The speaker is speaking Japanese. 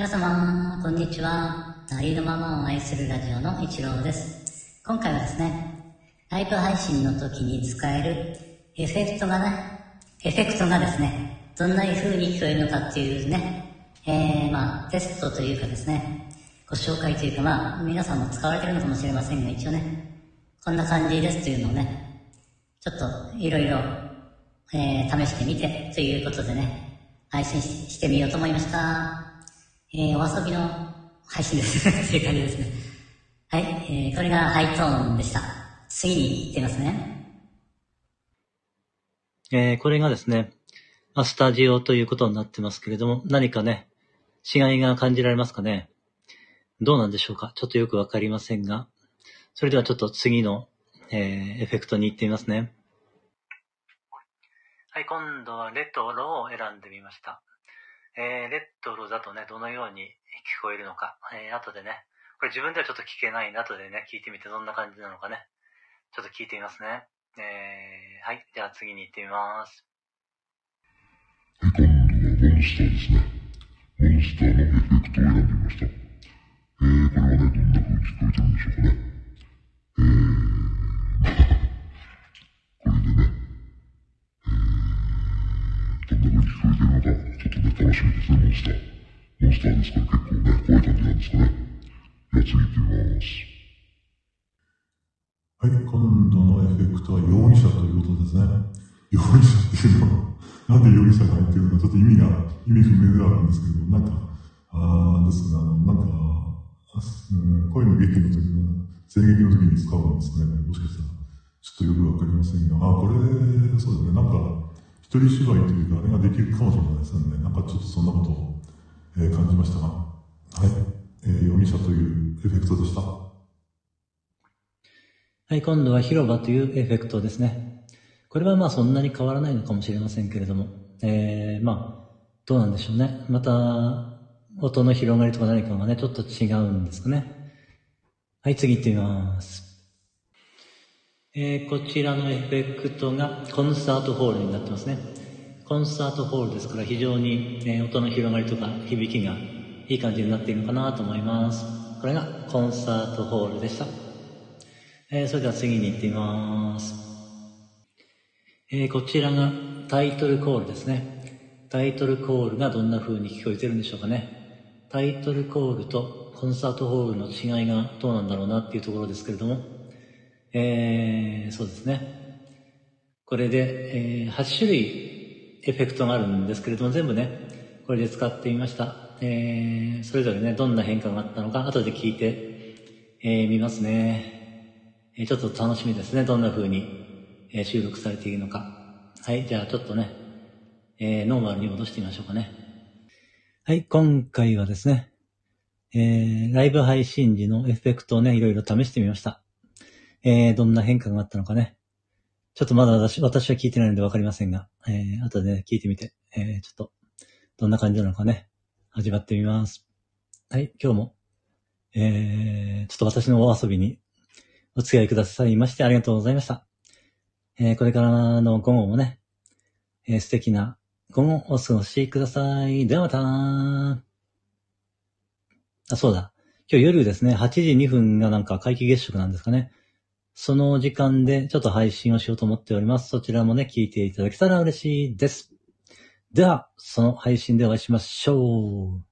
皆様、こんにちは。ありのままを愛するラジオの一郎です。今回はですね、ライブ配信の時に使えるエフェクトがね、エフェクトがですね、どんな風に聞こえるのかっていうね、えー、まあ、テストというかですね、ご紹介というかまあ、皆さんも使われてるのかもしれませんが、一応ね、こんな感じですというのをね、ちょっといろいろ、えー、試してみてということでね、配信ししてみようと思いました。えー、お遊びの配信です。という感じですね。はい、えー、これがハイトーンでした。次に行ってみますね。えーこれがですね、まあスタジオということになってますけれども、何かね、違いが感じられますかねどうなんでしょうか？ちょっとよくわかりませんが、それではちょっと次の、えーエフェクトに行ってみますね。はい、今度はレトロを選んでみました。えーレトロだとね、どのように聞こえるのか、えー後でね、これ自分ではちょっと聞けないんで、後でね、聞いてみてどんな感じなのかね、ちょっと聞いてみますね。えーはい、では次に行ってみます。今度はモンスターですね。モンスターのエフェクトを選んでみました。えー、これはね、どんな風に聞こえてるんでしょうかね。モンスターですから結構ね、怖い感じなんですかね。じゃあ次行ってみます。はい、今度のエフェクトは容疑者ということですね。容疑者っていうのは、なんで容疑者が入ってるのか、ちょっと意味が、意味不明ではあるんですけど、なんか、あーですが、なんか、あうん恋の劇の時の、声劇の時に使うんですね。もしかしたら、ちょっとよくわかりませんが、あー、これ、そうですね、なんか、一人芝居というか、あれができるかもしれないですね。なんかちょっとそんなことを、えー感じましたが、はい、えー容疑者というエフェクトでした？はい、今度は広場というエフェクトですね。これはまあそんなに変わらないのかもしれませんけれども、えー、まあ、どうなんでしょうね。また、音の広がりとか何かがね、ちょっと違うんですかね。はい、次行ってみます。えー、こちらのエフェクトがコンサートホールになってますね。コンサートホールですから非常に、え音の広がりとか響きがいい感じになっているのかなと思います。これがコンサートホールでした。えーそれでは次に行ってみます。えーこちらがタイトルコールですね。タイトルコールがどんな風に聞こえてるんでしょうかね。タイトルコールとコンサートホールの違いがどうなんだろうなっていうところですけれども、えーそうですね。これで、え8種類エフェクトがあるんですけれども、全部ね、これで使ってみました。えーそれぞれね、どんな変化があったのか、後で聞いて、えー見ますね。えーちょっと楽しみですね。どんな風に、えー収録されているのか。はい、じゃあちょっとね、えーノーマルに戻してみましょうかね。はい、今回はですね、えーライブ配信時のエフェクトをね、いろいろ試してみました。えーどんな変化があったのかね。ちょっとまだ私私は聞いてないのでわかりませんが、えー後でね、聞いてみて、えーちょっと、どんな感じなのかね、味わってみます。はい、今日も、えーちょっと私のお遊びにお付き合いくださいましてありがとうございました。えーこれからの午後もね、えー素敵な午後をお過ごしください。ではまたあ、そうだ。今日夜ですね、8時2分がなんか皆既月食なんですかね。その時間でちょっと配信をしようと思っております。そちらもね、聞いていただけたら嬉しいです。では、その配信でお会いしましょう。